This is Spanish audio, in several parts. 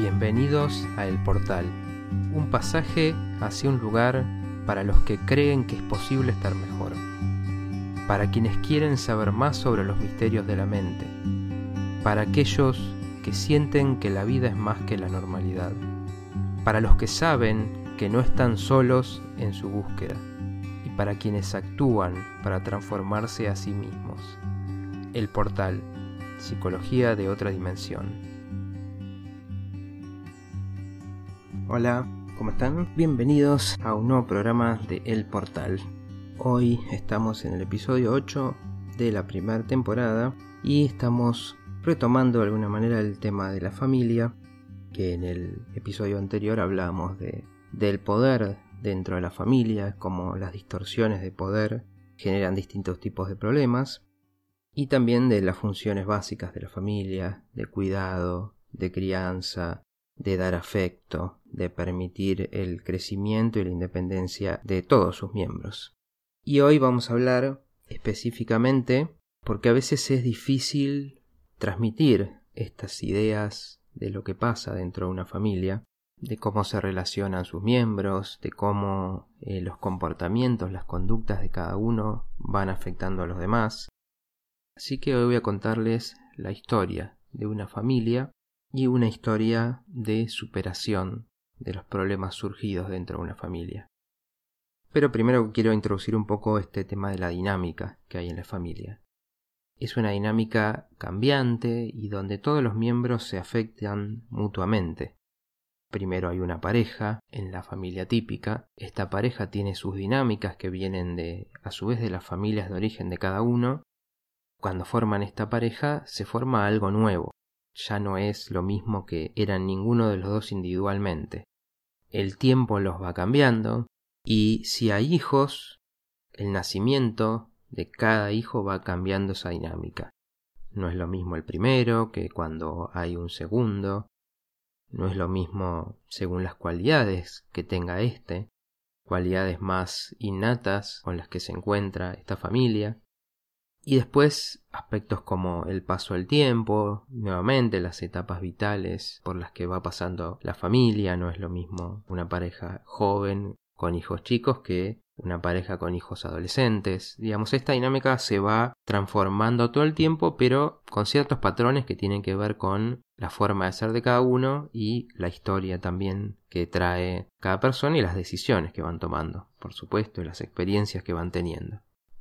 Bienvenidos a El Portal, un pasaje hacia un lugar para los que creen que es posible estar mejor, para quienes quieren saber más sobre los misterios de la mente, para aquellos que sienten que la vida es más que la normalidad, para los que saben que no están solos en su búsqueda y para quienes actúan para transformarse a sí mismos. El Portal, Psicología de otra dimensión. Hola, ¿cómo están? Bienvenidos a un nuevo programa de El Portal. Hoy estamos en el episodio 8 de la primera temporada y estamos retomando de alguna manera el tema de la familia, que en el episodio anterior hablábamos de, del poder dentro de la familia, cómo las distorsiones de poder generan distintos tipos de problemas, y también de las funciones básicas de la familia, de cuidado, de crianza, de dar afecto, de permitir el crecimiento y la independencia de todos sus miembros. Y hoy vamos a hablar específicamente porque a veces es difícil transmitir estas ideas de lo que pasa dentro de una familia, de cómo se relacionan sus miembros, de cómo eh, los comportamientos, las conductas de cada uno van afectando a los demás. Así que hoy voy a contarles la historia de una familia y una historia de superación de los problemas surgidos dentro de una familia. Pero primero quiero introducir un poco este tema de la dinámica que hay en la familia. Es una dinámica cambiante y donde todos los miembros se afectan mutuamente. Primero hay una pareja en la familia típica. Esta pareja tiene sus dinámicas que vienen de, a su vez, de las familias de origen de cada uno. Cuando forman esta pareja se forma algo nuevo, ya no es lo mismo que eran ninguno de los dos individualmente. El tiempo los va cambiando y si hay hijos, el nacimiento de cada hijo va cambiando esa dinámica. No es lo mismo el primero que cuando hay un segundo, no es lo mismo según las cualidades que tenga éste, cualidades más innatas con las que se encuentra esta familia, y después aspectos como el paso del tiempo, nuevamente las etapas vitales por las que va pasando la familia, no es lo mismo una pareja joven con hijos chicos que una pareja con hijos adolescentes. Digamos, esta dinámica se va transformando todo el tiempo, pero con ciertos patrones que tienen que ver con la forma de ser de cada uno y la historia también que trae cada persona y las decisiones que van tomando, por supuesto, y las experiencias que van teniendo.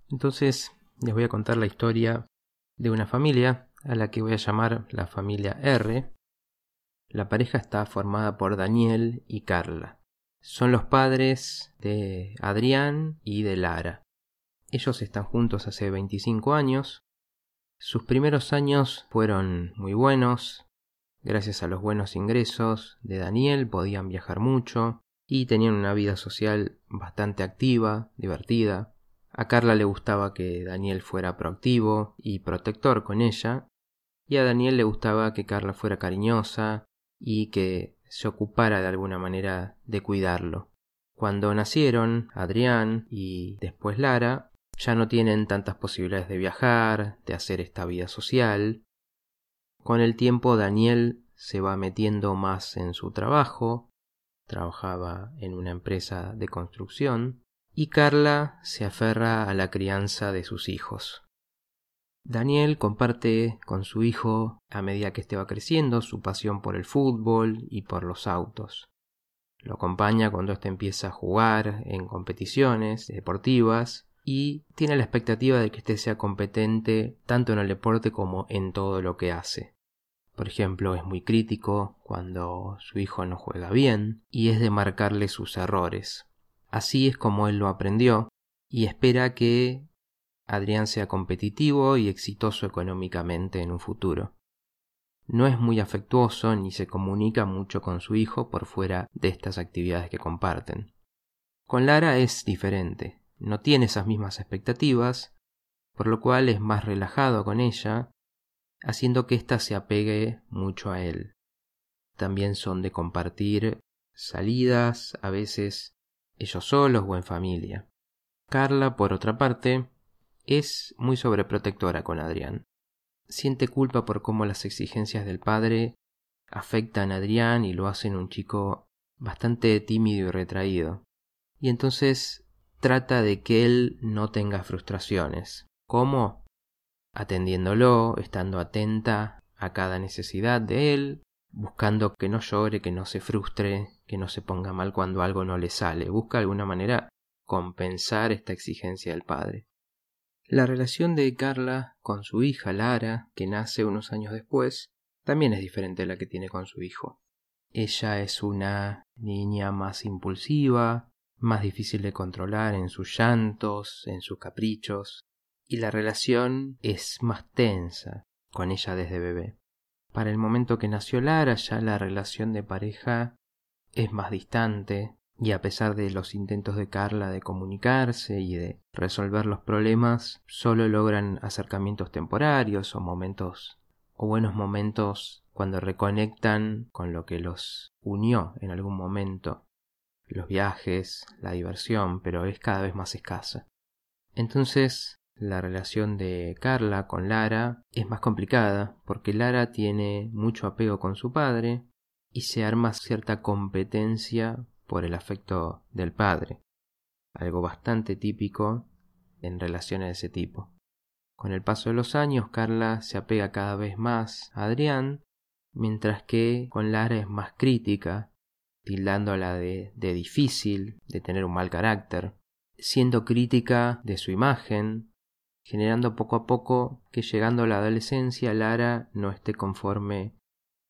Entonces, les voy a contar la historia de una familia a la que voy a llamar la familia R. La pareja está formada por Daniel y Carla. Son los padres de Adrián y de Lara. Ellos están juntos hace 25 años. Sus primeros años fueron muy buenos. Gracias a los buenos ingresos de Daniel podían viajar mucho y tenían una vida social bastante activa, divertida. A Carla le gustaba que Daniel fuera proactivo y protector con ella, y a Daniel le gustaba que Carla fuera cariñosa y que se ocupara de alguna manera de cuidarlo. Cuando nacieron Adrián y después Lara, ya no tienen tantas posibilidades de viajar, de hacer esta vida social. Con el tiempo Daniel se va metiendo más en su trabajo, trabajaba en una empresa de construcción, y Carla se aferra a la crianza de sus hijos. Daniel comparte con su hijo, a medida que este va creciendo, su pasión por el fútbol y por los autos. Lo acompaña cuando éste empieza a jugar en competiciones deportivas y tiene la expectativa de que éste sea competente tanto en el deporte como en todo lo que hace. Por ejemplo, es muy crítico cuando su hijo no juega bien y es de marcarle sus errores, Así es como él lo aprendió y espera que Adrián sea competitivo y exitoso económicamente en un futuro. No es muy afectuoso ni se comunica mucho con su hijo por fuera de estas actividades que comparten. Con Lara es diferente, no tiene esas mismas expectativas, por lo cual es más relajado con ella, haciendo que ésta se apegue mucho a él. También son de compartir salidas, a veces ellos solos o en familia. Carla, por otra parte, es muy sobreprotectora con Adrián. Siente culpa por cómo las exigencias del padre afectan a Adrián y lo hacen un chico bastante tímido y retraído. Y entonces trata de que él no tenga frustraciones. ¿Cómo? Atendiéndolo, estando atenta a cada necesidad de él, buscando que no llore, que no se frustre, que no se ponga mal cuando algo no le sale. Busca de alguna manera compensar esta exigencia del padre. La relación de Carla con su hija Lara, que nace unos años después, también es diferente a la que tiene con su hijo. Ella es una niña más impulsiva, más difícil de controlar en sus llantos, en sus caprichos, y la relación es más tensa con ella desde bebé. Para el momento que nació Lara ya la relación de pareja es más distante, y a pesar de los intentos de Carla de comunicarse y de resolver los problemas, solo logran acercamientos temporarios o momentos o buenos momentos cuando reconectan con lo que los unió en algún momento, los viajes, la diversión, pero es cada vez más escasa. Entonces, la relación de Carla con Lara es más complicada porque Lara tiene mucho apego con su padre y se arma cierta competencia por el afecto del padre, algo bastante típico en relaciones de ese tipo. Con el paso de los años, Carla se apega cada vez más a Adrián, mientras que con Lara es más crítica, tildándola de, de difícil, de tener un mal carácter, siendo crítica de su imagen, generando poco a poco que llegando a la adolescencia Lara no esté conforme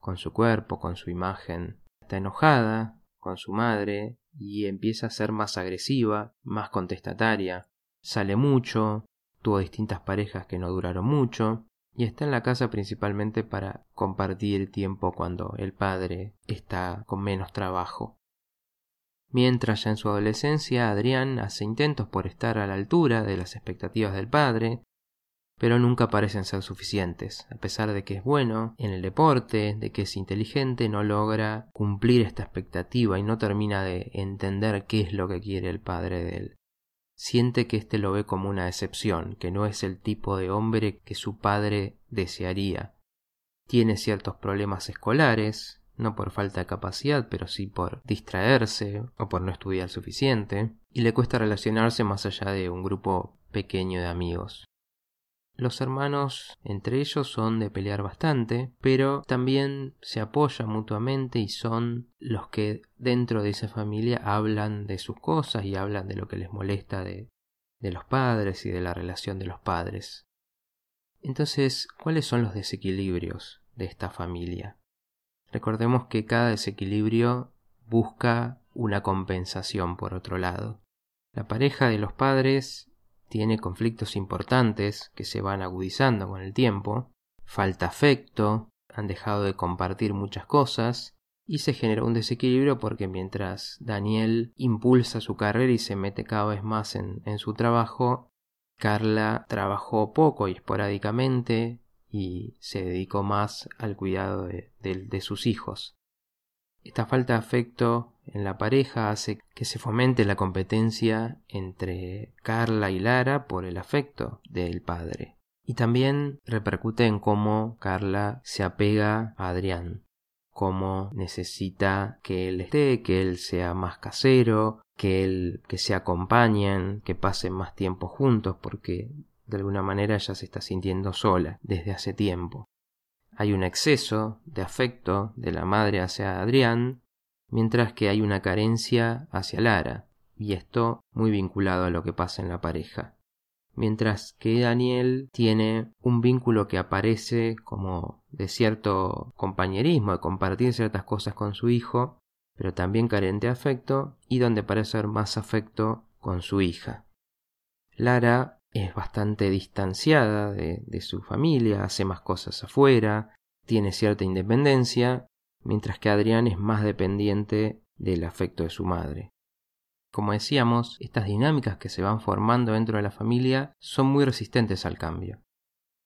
con su cuerpo, con su imagen. Está enojada, con su madre y empieza a ser más agresiva, más contestataria. Sale mucho, tuvo distintas parejas que no duraron mucho y está en la casa principalmente para compartir tiempo cuando el padre está con menos trabajo. Mientras ya en su adolescencia Adrián hace intentos por estar a la altura de las expectativas del padre, pero nunca parecen ser suficientes. A pesar de que es bueno en el deporte, de que es inteligente, no logra cumplir esta expectativa y no termina de entender qué es lo que quiere el padre de él. Siente que éste lo ve como una excepción, que no es el tipo de hombre que su padre desearía. Tiene ciertos problemas escolares, no por falta de capacidad, pero sí por distraerse o por no estudiar suficiente, y le cuesta relacionarse más allá de un grupo pequeño de amigos. Los hermanos entre ellos son de pelear bastante, pero también se apoyan mutuamente y son los que dentro de esa familia hablan de sus cosas y hablan de lo que les molesta de, de los padres y de la relación de los padres. Entonces, ¿cuáles son los desequilibrios de esta familia? Recordemos que cada desequilibrio busca una compensación por otro lado. La pareja de los padres tiene conflictos importantes que se van agudizando con el tiempo, falta afecto, han dejado de compartir muchas cosas, y se genera un desequilibrio porque mientras Daniel impulsa su carrera y se mete cada vez más en, su trabajo, Carla trabajó poco y esporádicamente y se dedicó más al cuidado de sus hijos. Esta falta de afecto en la pareja hace que se fomente la competencia entre Carla y Lara por el afecto del padre. Y también repercute en cómo Carla se apega a Adrián, cómo necesita que él esté, que él sea más casero, que él que se acompañen, que pasen más tiempo juntos porque de alguna manera ella se está sintiendo sola desde hace tiempo. Hay un exceso de afecto de la madre hacia Adrián, mientras que hay una carencia hacia Lara, y esto muy vinculado a lo que pasa en la pareja. Mientras que Daniel tiene un vínculo que aparece como de cierto compañerismo, de compartir ciertas cosas con su hijo, pero también carente de afecto, y donde parece haber más afecto con su hija. Lara es bastante distanciada de, su familia, hace más cosas afuera, tiene cierta independencia, mientras que Adrián es más dependiente del afecto de su madre. Como decíamos, estas dinámicas que se van formando dentro de la familia son muy resistentes al cambio.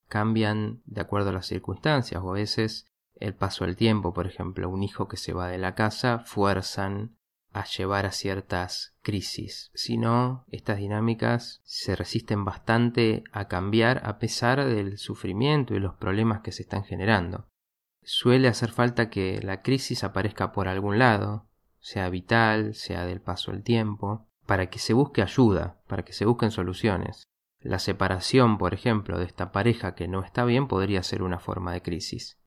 Cambian de acuerdo a las circunstancias o a veces el paso del tiempo, por ejemplo, un hijo que se va de la casa fuerzan a llevar a ciertas crisis. Si no, estas dinámicas se resisten bastante a cambiar a pesar del sufrimiento y los problemas que se están generando. Suele hacer falta que la crisis aparezca por algún lado, sea vital, sea del paso del tiempo, para que se busque ayuda, para que se busquen soluciones. La separación, por ejemplo, de esta pareja que no está bien podría ser una forma de crisis.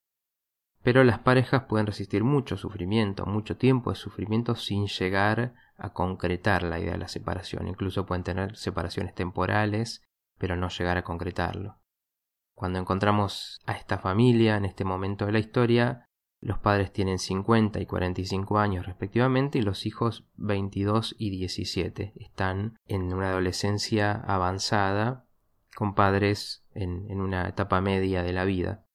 Pero las parejas pueden resistir mucho sufrimiento, mucho tiempo de sufrimiento sin llegar a concretar la idea de la separación. Incluso pueden tener separaciones temporales, pero no llegar a concretarlo. Cuando encontramos a esta familia en este momento de la historia, los padres tienen 50 y 45 años respectivamente y los hijos 22 y 17. Están en una adolescencia avanzada con padres en, una etapa media de la vida.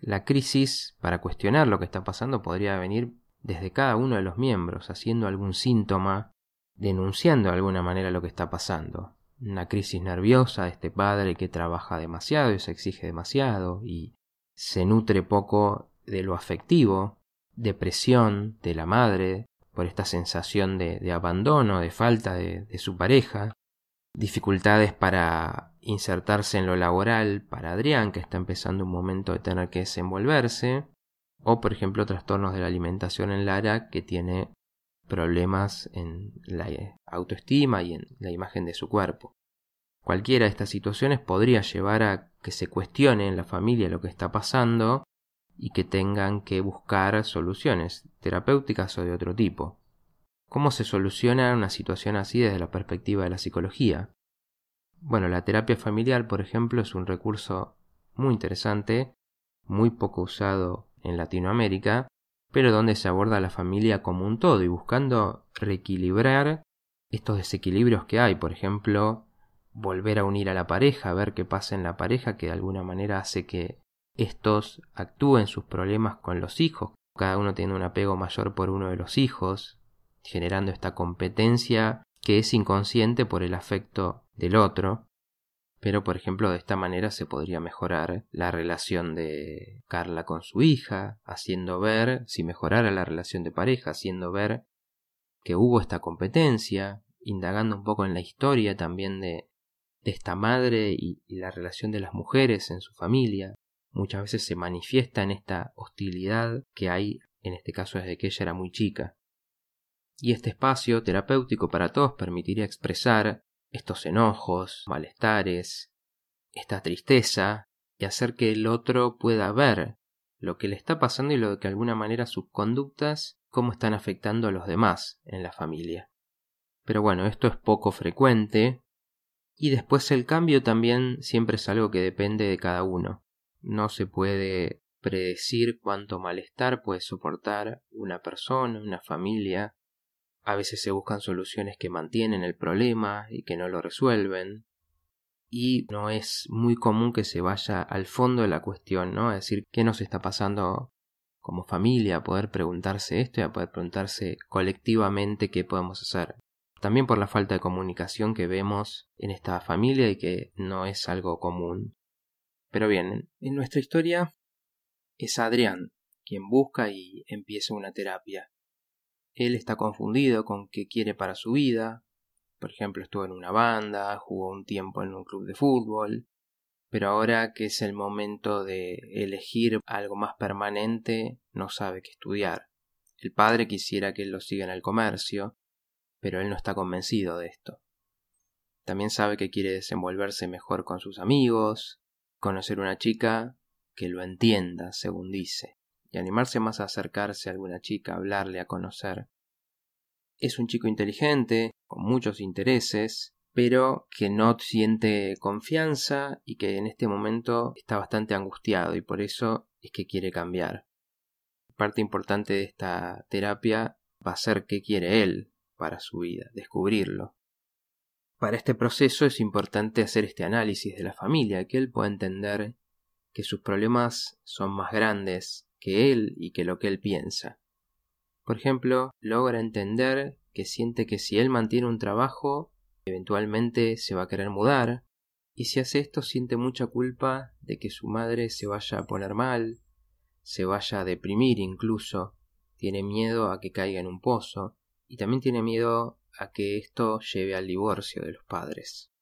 La crisis, para cuestionar lo que está pasando, podría venir desde cada uno de los miembros, haciendo algún síntoma, denunciando de alguna manera lo que está pasando. Una crisis nerviosa de este padre que trabaja demasiado y se exige demasiado y se nutre poco de lo afectivo, depresión de la madre por esta sensación de, abandono, de falta de su pareja, dificultades para insertarse en lo laboral para Adrián, que está empezando un momento de tener que desenvolverse, o por ejemplo trastornos de la alimentación en Lara, que tiene problemas en la autoestima y en la imagen de su cuerpo. Cualquiera de estas situaciones podría llevar a que se cuestione en la familia lo que está pasando y que tengan que buscar soluciones terapéuticas o de otro tipo. ¿Cómo se soluciona una situación así desde la perspectiva de la psicología? Bueno, la terapia familiar, por ejemplo, es un recurso muy interesante, muy poco usado en Latinoamérica, pero donde se aborda la familia como un todo y buscando reequilibrar estos desequilibrios que hay, por ejemplo, volver a unir a la pareja, ver qué pasa en la pareja que de alguna manera hace que estos actúen sus problemas con los hijos, cada uno tiene un apego mayor por uno de los hijos, generando esta competencia que es inconsciente por el afecto del otro, pero por ejemplo de esta manera se podría mejorar la relación de Carla con su hija, haciendo ver, si mejorara la relación de pareja, haciendo ver que hubo esta competencia, indagando un poco en la historia también de, esta madre y, y la relación de las mujeres en su familia. Muchas veces se manifiesta en esta hostilidad que hay, en este caso desde que ella era muy chica y este espacio terapéutico para todos permitiría expresar estos enojos, malestares, esta tristeza y hacer que el otro pueda ver lo que le está pasando y lo que de alguna manera sus conductas cómo están afectando a los demás en la familia. Pero bueno, esto es poco frecuente y después el cambio también siempre es algo que depende de cada uno. No se puede predecir cuánto malestar puede soportar una persona, una familia, a veces se buscan soluciones que mantienen el problema y que no lo resuelven. Y no es muy común que se vaya al fondo de la cuestión, ¿no? Es decir, ¿qué nos está pasando como familia? A poder preguntarse esto y a poder preguntarse colectivamente qué podemos hacer. También por la falta de comunicación que vemos en esta familia y que no es algo común. Pero bien, en nuestra historia es Adrián quien busca y empieza una terapia. Él está confundido con qué quiere para su vida. Por ejemplo, estuvo en una banda, jugó un tiempo en un club de fútbol, pero ahora que es el momento de elegir algo más permanente, no sabe qué estudiar. El padre quisiera que él lo siga en el comercio, pero él no está convencido de esto. También sabe que quiere desenvolverse mejor con sus amigos, conocer una chica que lo entienda, según dice y animarse más a acercarse a alguna chica, a hablarle, a conocer. Es un chico inteligente, con muchos intereses, pero que no siente confianza y que en este momento está bastante angustiado y por eso es que quiere cambiar. Parte importante de esta terapia va a ser qué quiere él para su vida, descubrirlo. Para este proceso es importante hacer este análisis de la familia, que él pueda entender que sus problemas son más grandes que él y que lo que él piensa. Por ejemplo, logra entender que siente que si él mantiene un trabajo, eventualmente se va a querer mudar, y si hace esto siente mucha culpa de que su madre se vaya a poner mal, se vaya a deprimir incluso, tiene miedo a que caiga en un pozo, y también tiene miedo a que esto lleve al divorcio de los padres.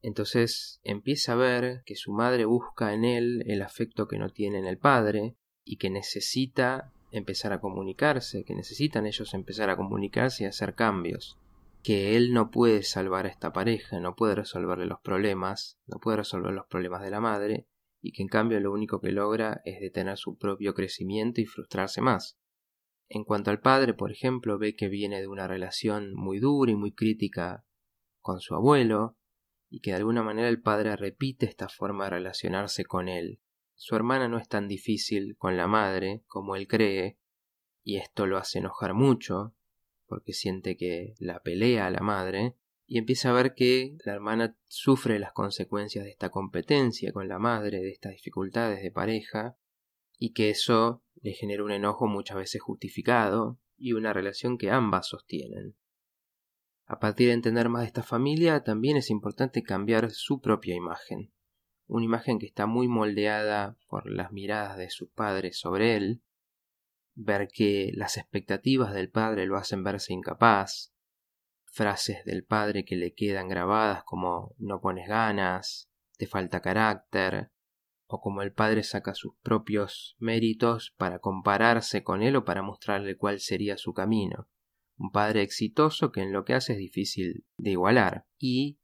Entonces empieza a ver que su madre busca en él el afecto que no tiene en el padre, y que necesita empezar a comunicarse, que necesitan ellos empezar a comunicarse y hacer cambios, que él no puede salvar a esta pareja, no puede resolverle los problemas, no puede resolver los problemas de la madre, y que en cambio lo único que logra es detener su propio crecimiento y frustrarse más. En cuanto al padre, por ejemplo, ve que viene de una relación muy dura y muy crítica con su abuelo, y que de alguna manera el padre repite esta forma de relacionarse con él. Su hermana no es tan difícil con la madre como él cree, y esto lo hace enojar mucho, porque siente que la pelea a la madre, y empieza a ver que la hermana sufre las consecuencias de esta competencia con la madre, de estas dificultades de pareja, y que eso le genera un enojo muchas veces justificado y una relación que ambas sostienen. A partir de entender más de esta familia, también es importante cambiar su propia imagen. Una imagen que está muy moldeada por las miradas de sus padres sobre él, ver que las expectativas del padre lo hacen verse incapaz, frases del padre que le quedan grabadas como no pones ganas, te falta carácter, o como el padre saca sus propios méritos para compararse con él o para mostrarle cuál sería su camino. Un padre exitoso que en lo que hace es difícil de igualar. Y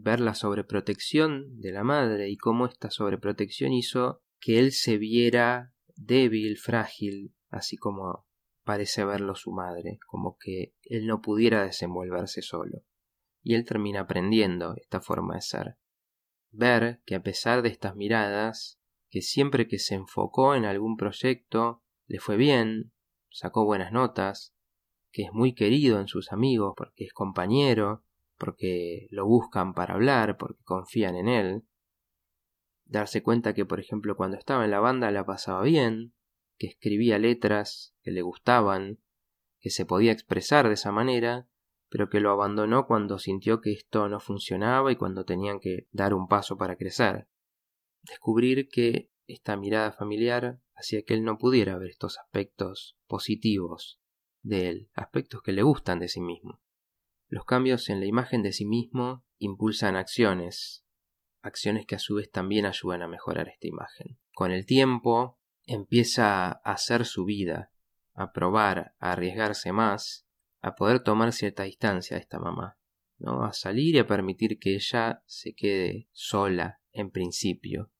ver la sobreprotección de la madre y cómo esta sobreprotección hizo que él se viera débil, frágil, así como parece verlo su madre, como que él no pudiera desenvolverse solo. Y él termina aprendiendo esta forma de ser. Ver que a pesar de estas miradas, que siempre que se enfocó en algún proyecto le fue bien, sacó buenas notas, que es muy querido en sus amigos porque es compañero, porque lo buscan para hablar, porque confían en él. Darse cuenta que, por ejemplo, cuando estaba en la banda la pasaba bien, que escribía letras que le gustaban, que se podía expresar de esa manera, pero que lo abandonó cuando sintió que esto no funcionaba y cuando tenían que dar un paso para crecer. Descubrir que esta mirada familiar hacía que él no pudiera ver estos aspectos positivos de él, aspectos que le gustan de sí mismo. Los cambios en la imagen de sí mismo impulsan acciones, acciones que a su vez también ayudan a mejorar esta imagen. Con el tiempo, empieza a hacer su vida, a probar, a arriesgarse más, a poder tomar cierta distancia de esta mamá, ¿no? A salir y a permitir que ella se quede sola en principio.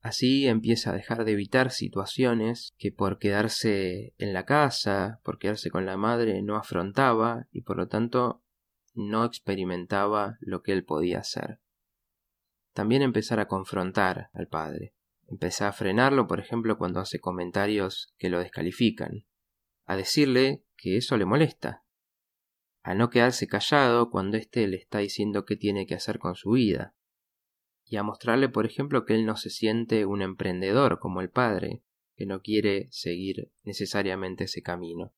Así empieza a dejar de evitar situaciones que por quedarse en la casa, por quedarse con la madre, no afrontaba y por lo tanto no experimentaba lo que él podía hacer. También empezar a confrontar al padre, Empecé a frenarlo, por ejemplo, cuando hace comentarios que lo descalifican, a decirle que eso le molesta, a no quedarse callado cuando éste le está diciendo qué tiene que hacer con su vida, y a mostrarle, por ejemplo, que él no se siente un emprendedor como el padre, que no quiere seguir necesariamente ese camino.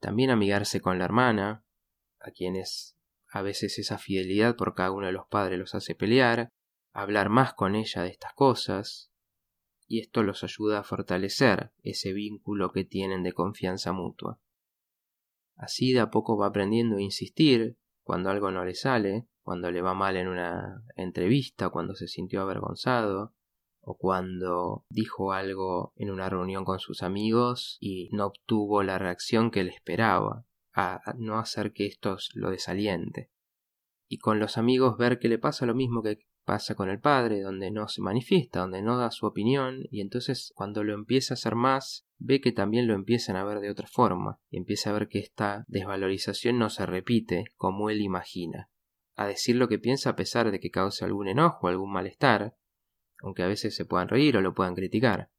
También amigarse con la hermana, a quienes a veces esa fidelidad por cada uno de los padres los hace pelear, hablar más con ella de estas cosas, y esto los ayuda a fortalecer ese vínculo que tienen de confianza mutua. Así de a poco va aprendiendo a insistir cuando algo no le sale, cuando le va mal en una entrevista, cuando se sintió avergonzado, o cuando dijo algo en una reunión con sus amigos y no obtuvo la reacción que él esperaba, a no hacer que esto lo desaliente. Y con los amigos ver que le pasa lo mismo que pasa con el padre, donde no se manifiesta, donde no da su opinión, y entonces cuando lo empieza a hacer más, ve que también lo empiezan a ver de otra forma, y empieza a ver que esta desvalorización no se repite como él imagina, a decir lo que piensa a pesar de que cause algún enojo, algún malestar, aunque a veces se puedan reír o lo puedan criticar.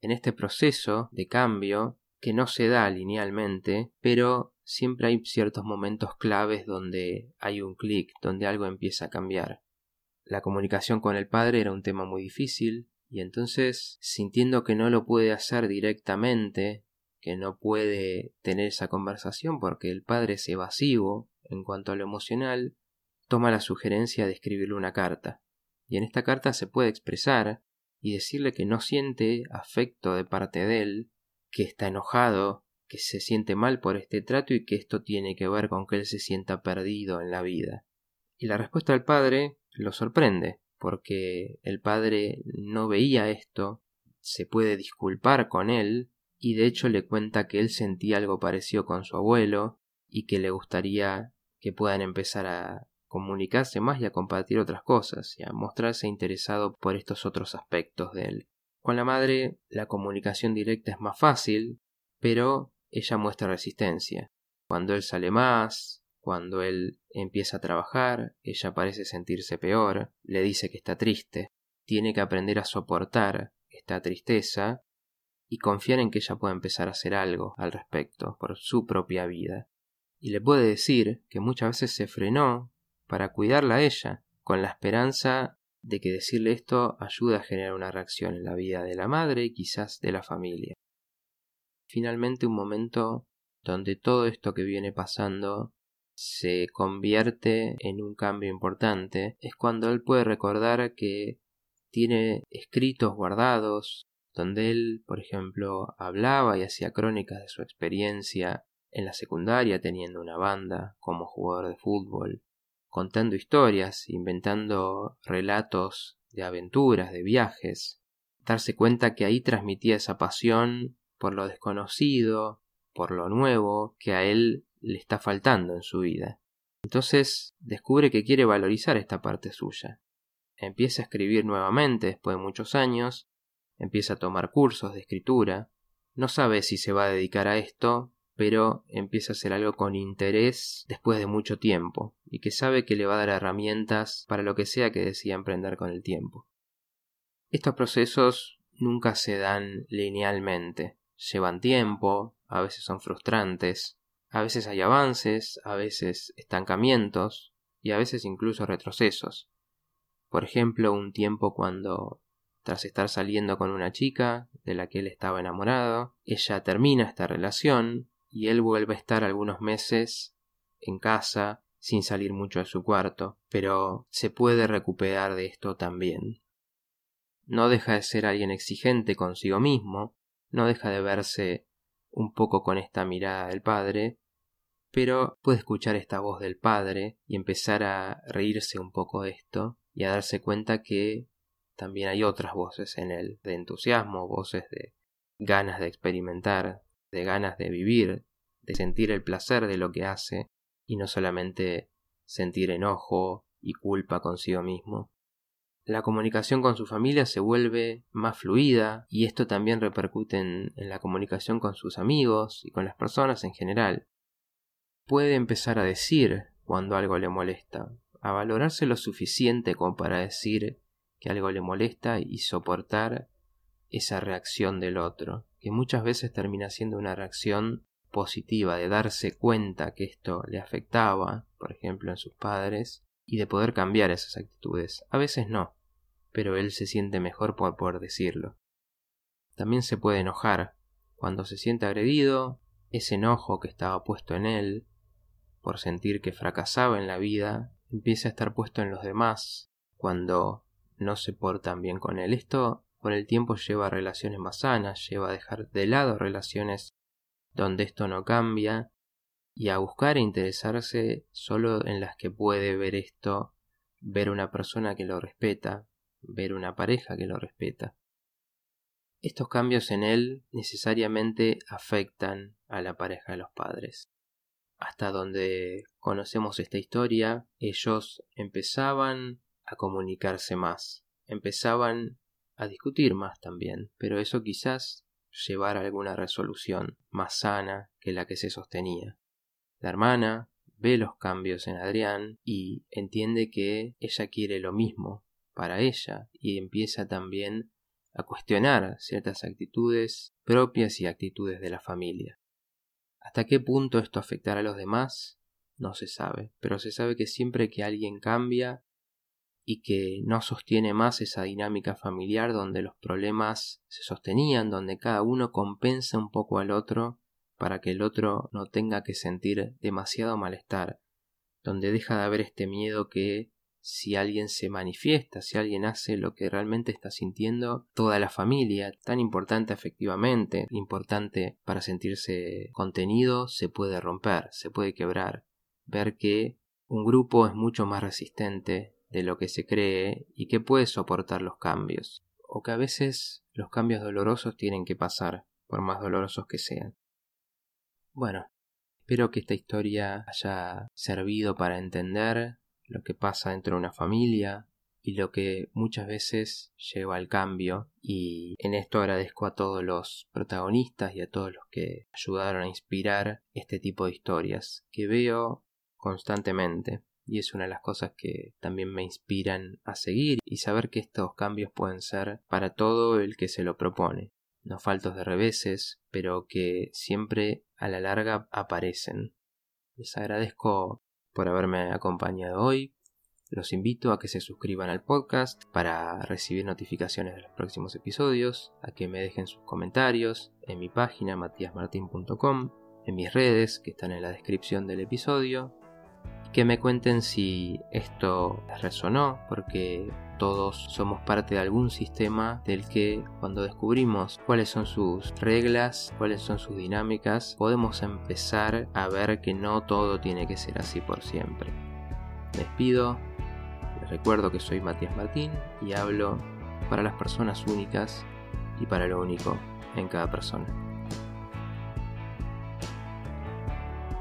En este proceso de cambio, que no se da linealmente, pero siempre hay ciertos momentos claves donde hay un clic, donde algo empieza a cambiar la comunicación con el padre era un tema muy difícil, y entonces, sintiendo que no lo puede hacer directamente, que no puede tener esa conversación porque el padre es evasivo en cuanto a lo emocional, toma la sugerencia de escribirle una carta. Y en esta carta se puede expresar y decirle que no siente afecto de parte de él, que está enojado, que se siente mal por este trato y que esto tiene que ver con que él se sienta perdido en la vida. Y la respuesta del padre lo sorprende, porque el padre no veía esto se puede disculpar con él y de hecho le cuenta que él sentía algo parecido con su abuelo y que le gustaría que puedan empezar a comunicarse más y a compartir otras cosas y a mostrarse interesado por estos otros aspectos de él. Con la madre la comunicación directa es más fácil, pero ella muestra resistencia. Cuando él sale más, cuando él empieza a trabajar, ella parece sentirse peor, le dice que está triste, tiene que aprender a soportar esta tristeza y confiar en que ella pueda empezar a hacer algo al respecto por su propia vida. Y le puede decir que muchas veces se frenó para cuidarla a ella, con la esperanza de que decirle esto ayuda a generar una reacción en la vida de la madre y quizás de la familia. Finalmente un momento donde todo esto que viene pasando se convierte en un cambio importante es cuando él puede recordar que tiene escritos guardados donde él, por ejemplo, hablaba y hacía crónicas de su experiencia en la secundaria teniendo una banda como jugador de fútbol, contando historias, inventando relatos de aventuras, de viajes, darse cuenta que ahí transmitía esa pasión por lo desconocido, por lo nuevo que a él le está faltando en su vida. Entonces descubre que quiere valorizar esta parte suya, empieza a escribir nuevamente después de muchos años, empieza a tomar cursos de escritura, no sabe si se va a dedicar a esto, pero empieza a hacer algo con interés después de mucho tiempo, y que sabe que le va a dar herramientas para lo que sea que decida emprender con el tiempo. Estos procesos nunca se dan linealmente, llevan tiempo, a veces son frustrantes, a veces hay avances, a veces estancamientos y a veces incluso retrocesos. Por ejemplo, un tiempo cuando, tras estar saliendo con una chica de la que él estaba enamorado, ella termina esta relación y él vuelve a estar algunos meses en casa sin salir mucho de su cuarto, pero se puede recuperar de esto también. No deja de ser alguien exigente consigo mismo, no deja de verse un poco con esta mirada del padre, pero puede escuchar esta voz del padre y empezar a reírse un poco de esto y a darse cuenta que también hay otras voces en él, de entusiasmo, voces de ganas de experimentar, de ganas de vivir, de sentir el placer de lo que hace y no solamente sentir enojo y culpa consigo mismo. La comunicación con su familia se vuelve más fluida y esto también repercute en, la comunicación con sus amigos y con las personas en general. Puede empezar a decir cuando algo le molesta, a valorarse lo suficiente como para decir que algo le molesta y soportar esa reacción del otro, que muchas veces termina siendo una reacción positiva, de darse cuenta que esto le afectaba, por ejemplo, en sus padres, y de poder cambiar esas actitudes. A veces no, pero él se siente mejor por poder decirlo. También se puede enojar. Cuando se siente agredido, ese enojo que estaba puesto en él, por sentir que fracasaba en la vida, empieza a estar puesto en los demás cuando no se portan bien con él. Esto con el tiempo lleva a relaciones más sanas, lleva a dejar de lado relaciones donde esto no cambia y a buscar e interesarse solo en las que puede ver esto, ver una persona que lo respeta, ver una pareja que lo respeta. Estos cambios en él necesariamente afectan a la pareja de los padres hasta donde conocemos esta historia, ellos empezaban a comunicarse más, empezaban a discutir más también, pero eso quizás llevara a alguna resolución más sana que la que se sostenía. La hermana ve los cambios en Adrián y entiende que ella quiere lo mismo para ella y empieza también a cuestionar ciertas actitudes propias y actitudes de la familia. ¿Hasta qué punto esto afectará a los demás? No se sabe, pero se sabe que siempre que alguien cambia y que no sostiene más esa dinámica familiar donde los problemas se sostenían, donde cada uno compensa un poco al otro para que el otro no tenga que sentir demasiado malestar, donde deja de haber este miedo que si alguien se manifiesta, si alguien hace lo que realmente está sintiendo toda la familia, tan importante efectivamente, importante para sentirse contenido, se puede romper, se puede quebrar, ver que un grupo es mucho más resistente de lo que se cree y que puede soportar los cambios. o que a veces los cambios dolorosos tienen que pasar, por más dolorosos que sean. Bueno, espero que esta historia haya servido para entender lo que pasa dentro de una familia, y lo que muchas veces lleva al cambio y en esto agradezco a todos los protagonistas y a todos los que ayudaron a inspirar este tipo de historias que veo constantemente y es una de las cosas que también me inspiran a seguir y saber que estos cambios pueden ser para todo el que se lo propone. No faltos de reveses pero que siempre a la larga aparecen. Les agradezco por haberme acompañado hoy. Los invito a que se suscriban al podcast para recibir notificaciones de los próximos episodios, a que me dejen sus comentarios en mi página matiasmartin.com, en mis redes que están en la descripción del episodio, que me cuenten si esto les resonó, porque todos somos parte de algún sistema del que cuando descubrimos cuáles son sus reglas, cuáles son sus dinámicas, podemos empezar a ver que no todo tiene que ser así por siempre. Despido, recuerdo que soy Matías Martín y hablo para las personas únicas y para lo único en cada persona.